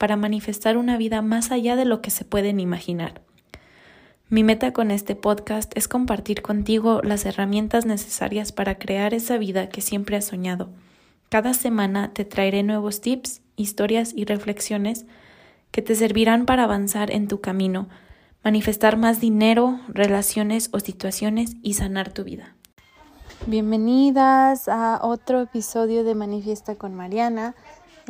para manifestar una vida más allá de lo que se pueden imaginar. Mi meta con este podcast es compartir contigo las herramientas necesarias para crear esa vida que siempre has soñado. Cada semana te traeré nuevos tips, historias y reflexiones que te servirán para avanzar en tu camino, manifestar más dinero, relaciones o situaciones y sanar tu vida. Bienvenidas a otro episodio de Manifiesta con Mariana.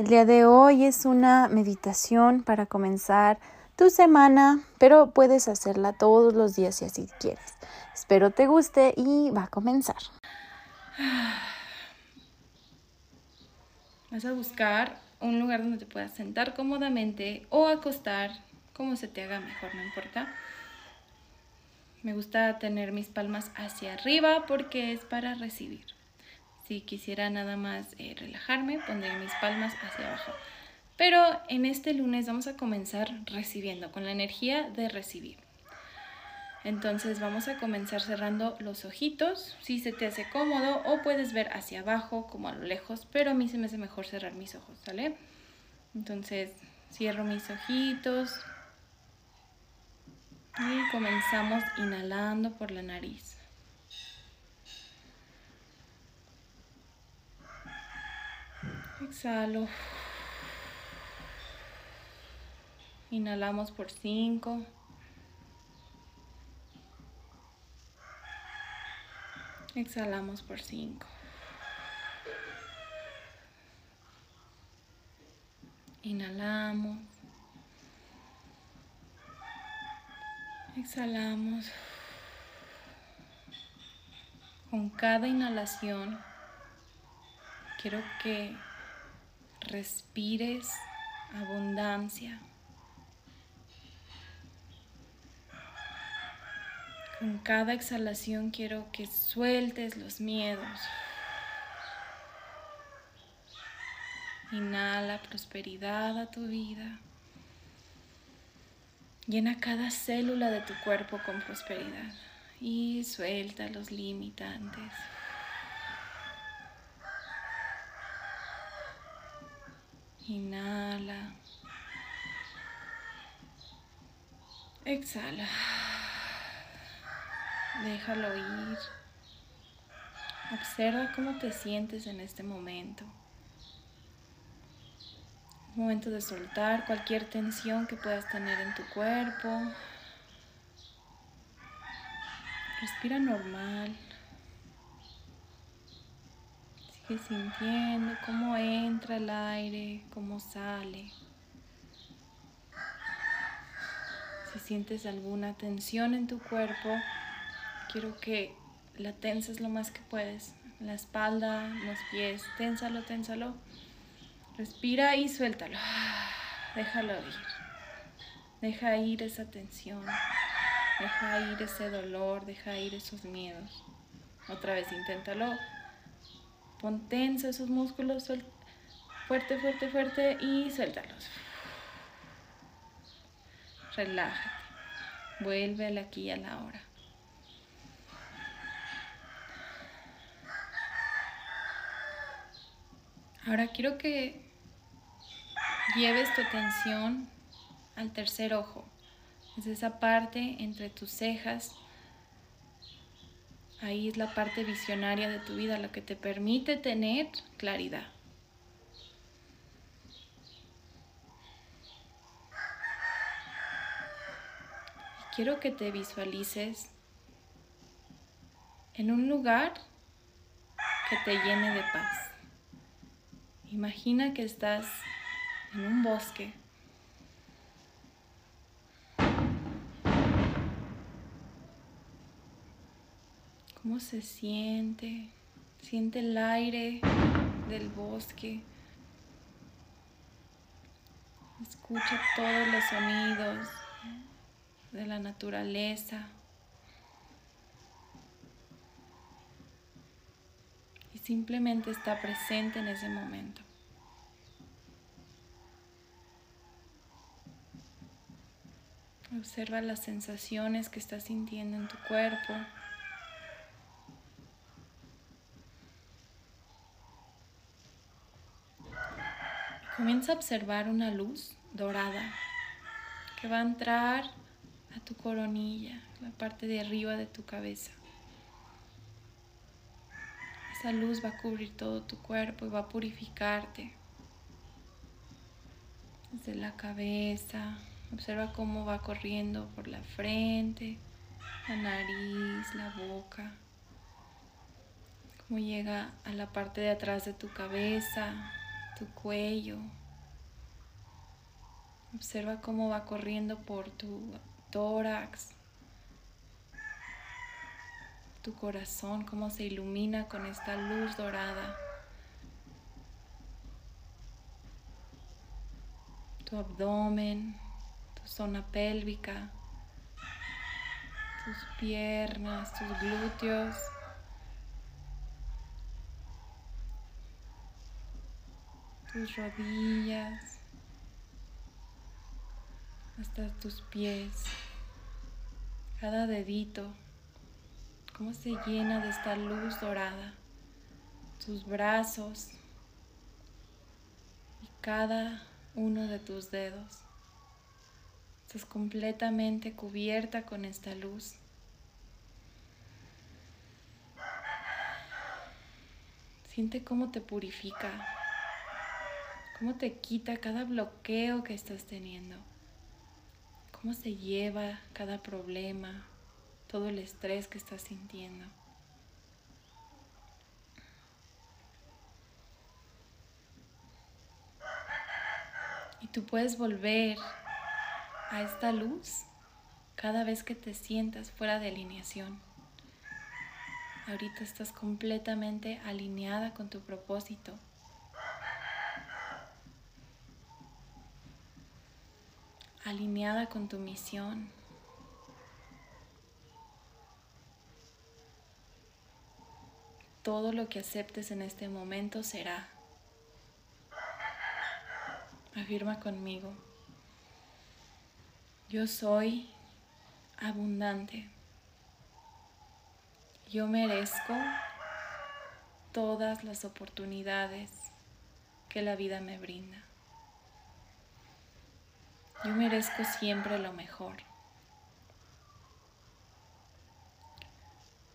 El día de hoy es una meditación para comenzar tu semana, pero puedes hacerla todos los días si así quieres. Espero te guste y va a comenzar. Vas a buscar un lugar donde te puedas sentar cómodamente o acostar, como se te haga mejor, no importa. Me gusta tener mis palmas hacia arriba porque es para recibir. Si quisiera nada más eh, relajarme, pondría mis palmas hacia abajo. Pero en este lunes vamos a comenzar recibiendo, con la energía de recibir. Entonces vamos a comenzar cerrando los ojitos, si se te hace cómodo, o puedes ver hacia abajo, como a lo lejos, pero a mí se me hace mejor cerrar mis ojos, ¿sale? Entonces cierro mis ojitos y comenzamos inhalando por la nariz. Exhalo. Inhalamos por 5. Exhalamos por 5. Inhalamos. Exhalamos. Con cada inhalación quiero que respires abundancia. Con cada exhalación quiero que sueltes los miedos. Inhala prosperidad a tu vida. Llena cada célula de tu cuerpo con prosperidad y suelta los limitantes. Inhala. Exhala. Déjalo ir. Observa cómo te sientes en este momento. Momento de soltar cualquier tensión que puedas tener en tu cuerpo. Respira normal. Sintiendo cómo entra el aire, cómo sale. Si sientes alguna tensión en tu cuerpo, quiero que la tenses lo más que puedes. La espalda, los pies, ténsalo, ténsalo. Respira y suéltalo. Déjalo ir. Deja ir esa tensión. Deja ir ese dolor, deja ir esos miedos. Otra vez, inténtalo Pon tenso esos músculos, fuerte, fuerte, fuerte y suéltalos. Relájate. Vuelve al aquí y a la hora. Ahora quiero que lleves tu atención al tercer ojo. Es esa parte entre tus cejas Ahí es la parte visionaria de tu vida, lo que te permite tener claridad. quiero que te visualices en un lugar que te llene de paz. Imagina que estás en un bosque cómo se siente. Siente el aire del bosque. Escucha todos los sonidos de la naturaleza. Y simplemente está presente en ese momento. Observa las sensaciones que estás sintiendo en tu cuerpo. Comienza a observar una luz dorada que va a entrar a tu coronilla, la parte de arriba de tu cabeza. Esa luz va a cubrir todo tu cuerpo y va a purificarte. Desde la cabeza, observa cómo va corriendo por la frente, la nariz, la boca, cómo llega a la parte de atrás de tu cabeza, tu cuello. Observa cómo va corriendo por tu tórax, tu corazón, cómo se ilumina con esta luz dorada. Tu abdomen, tu zona pélvica, tus piernas, tus glúteos. Tus rodillas, hasta tus pies, cada dedito, cómo se llena de esta luz dorada, tus brazos y cada uno de tus dedos. Estás completamente cubierta con esta luz. Siente cómo te purifica cómo te quita cada bloqueo que estás teniendo, cómo se lleva cada problema, todo el estrés que estás sintiendo. Y tú puedes volver a esta luz cada vez que te sientas fuera de alineación. Ahorita estás completamente alineada con tu propósito alineada con tu misión. Todo lo que aceptes en este momento será. Afirma conmigo. Yo soy abundante. Yo merezco todas las oportunidades que la vida me brinda. Yo merezco siempre lo mejor.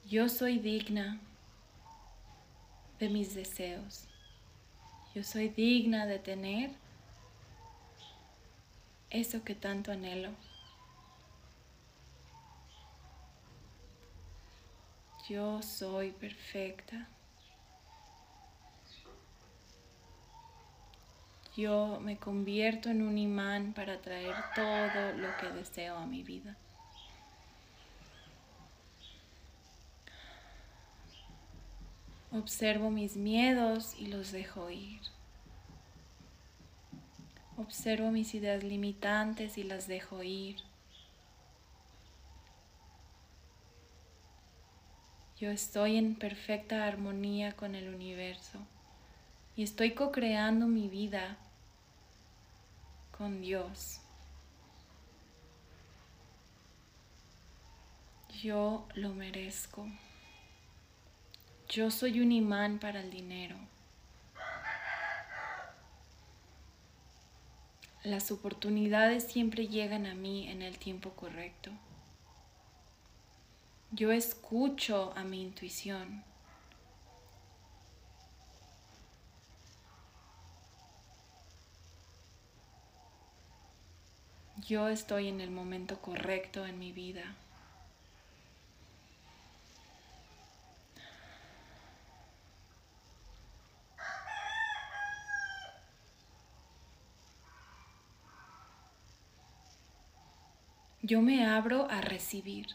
Yo soy digna de mis deseos. Yo soy digna de tener eso que tanto anhelo. Yo soy perfecta. Yo me convierto en un imán para traer todo lo que deseo a mi vida. Observo mis miedos y los dejo ir. Observo mis ideas limitantes y las dejo ir. Yo estoy en perfecta armonía con el universo y estoy co-creando mi vida con Dios. Yo lo merezco. Yo soy un imán para el dinero. Las oportunidades siempre llegan a mí en el tiempo correcto. Yo escucho a mi intuición. Yo estoy en el momento correcto en mi vida. Yo me abro a recibir.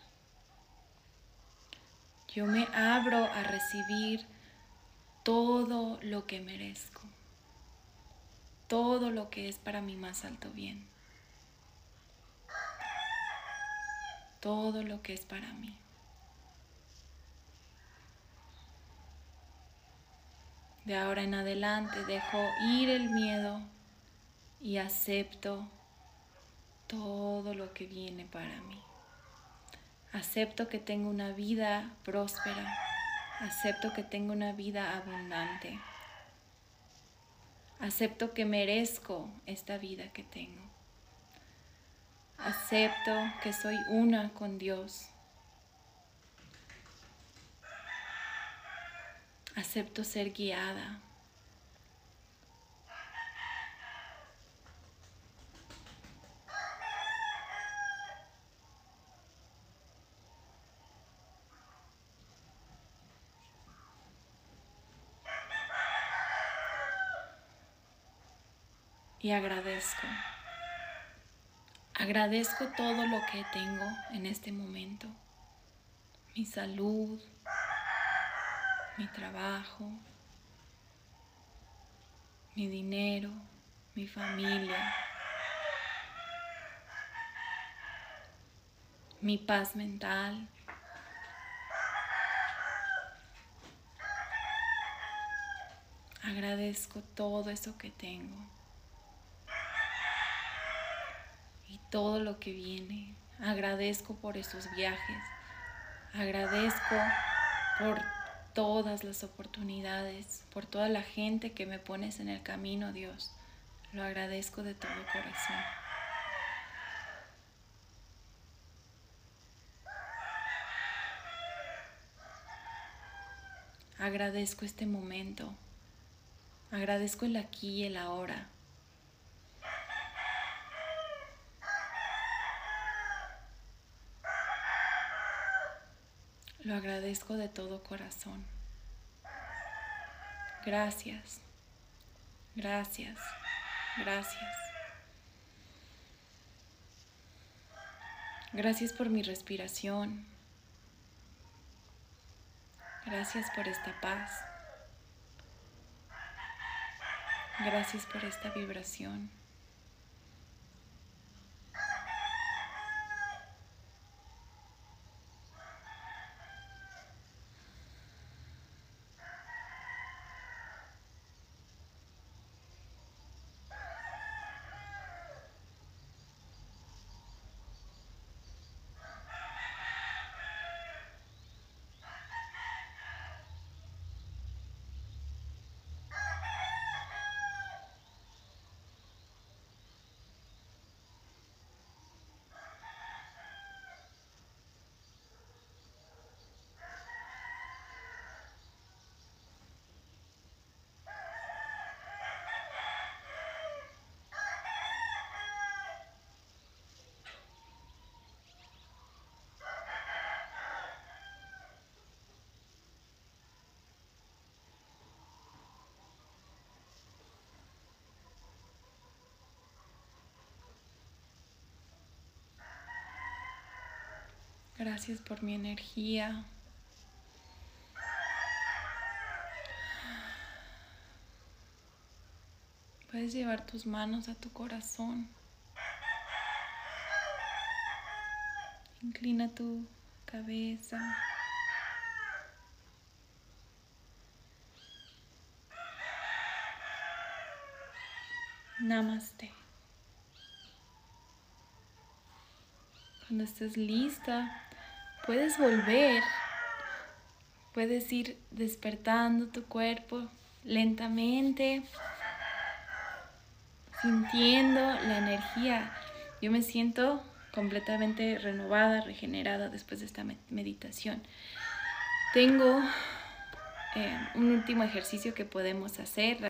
Yo me abro a recibir todo lo que merezco. todo lo que es para mi más alto bien. Todo lo que es para mí. De ahora en adelante dejo ir el miedo y acepto todo lo que viene para mí. Acepto que tengo una vida próspera. Acepto que tengo una vida abundante. Acepto que merezco esta vida que tengo. Acepto que soy una con Dios. Acepto ser guiada. y agradezco. Agradezco todo lo que tengo en este momento. Mi salud, mi trabajo, mi dinero, mi familia, mi paz mental. Agradezco todo eso que tengo. Todo lo que viene. Agradezco por esos viajes. Agradezco por todas las oportunidades, por toda la gente que me pones en el camino, Dios. Lo agradezco de todo corazón. Agradezco este momento. Agradezco el aquí y el ahora. Lo agradezco de todo corazón. Gracias, gracias, gracias. Gracias por mi respiración. Gracias por esta paz. Gracias por esta vibración. Gracias por mi energía. Puedes llevar tus manos a tu corazón. Inclina tu cabeza. Namaste. Cuando estés lista, puedes volver, puedes ir despertando tu cuerpo lentamente, sintiendo la energía. Yo me siento completamente renovada, regenerada después de esta meditación. Tengo eh, un último ejercicio que podemos hacer.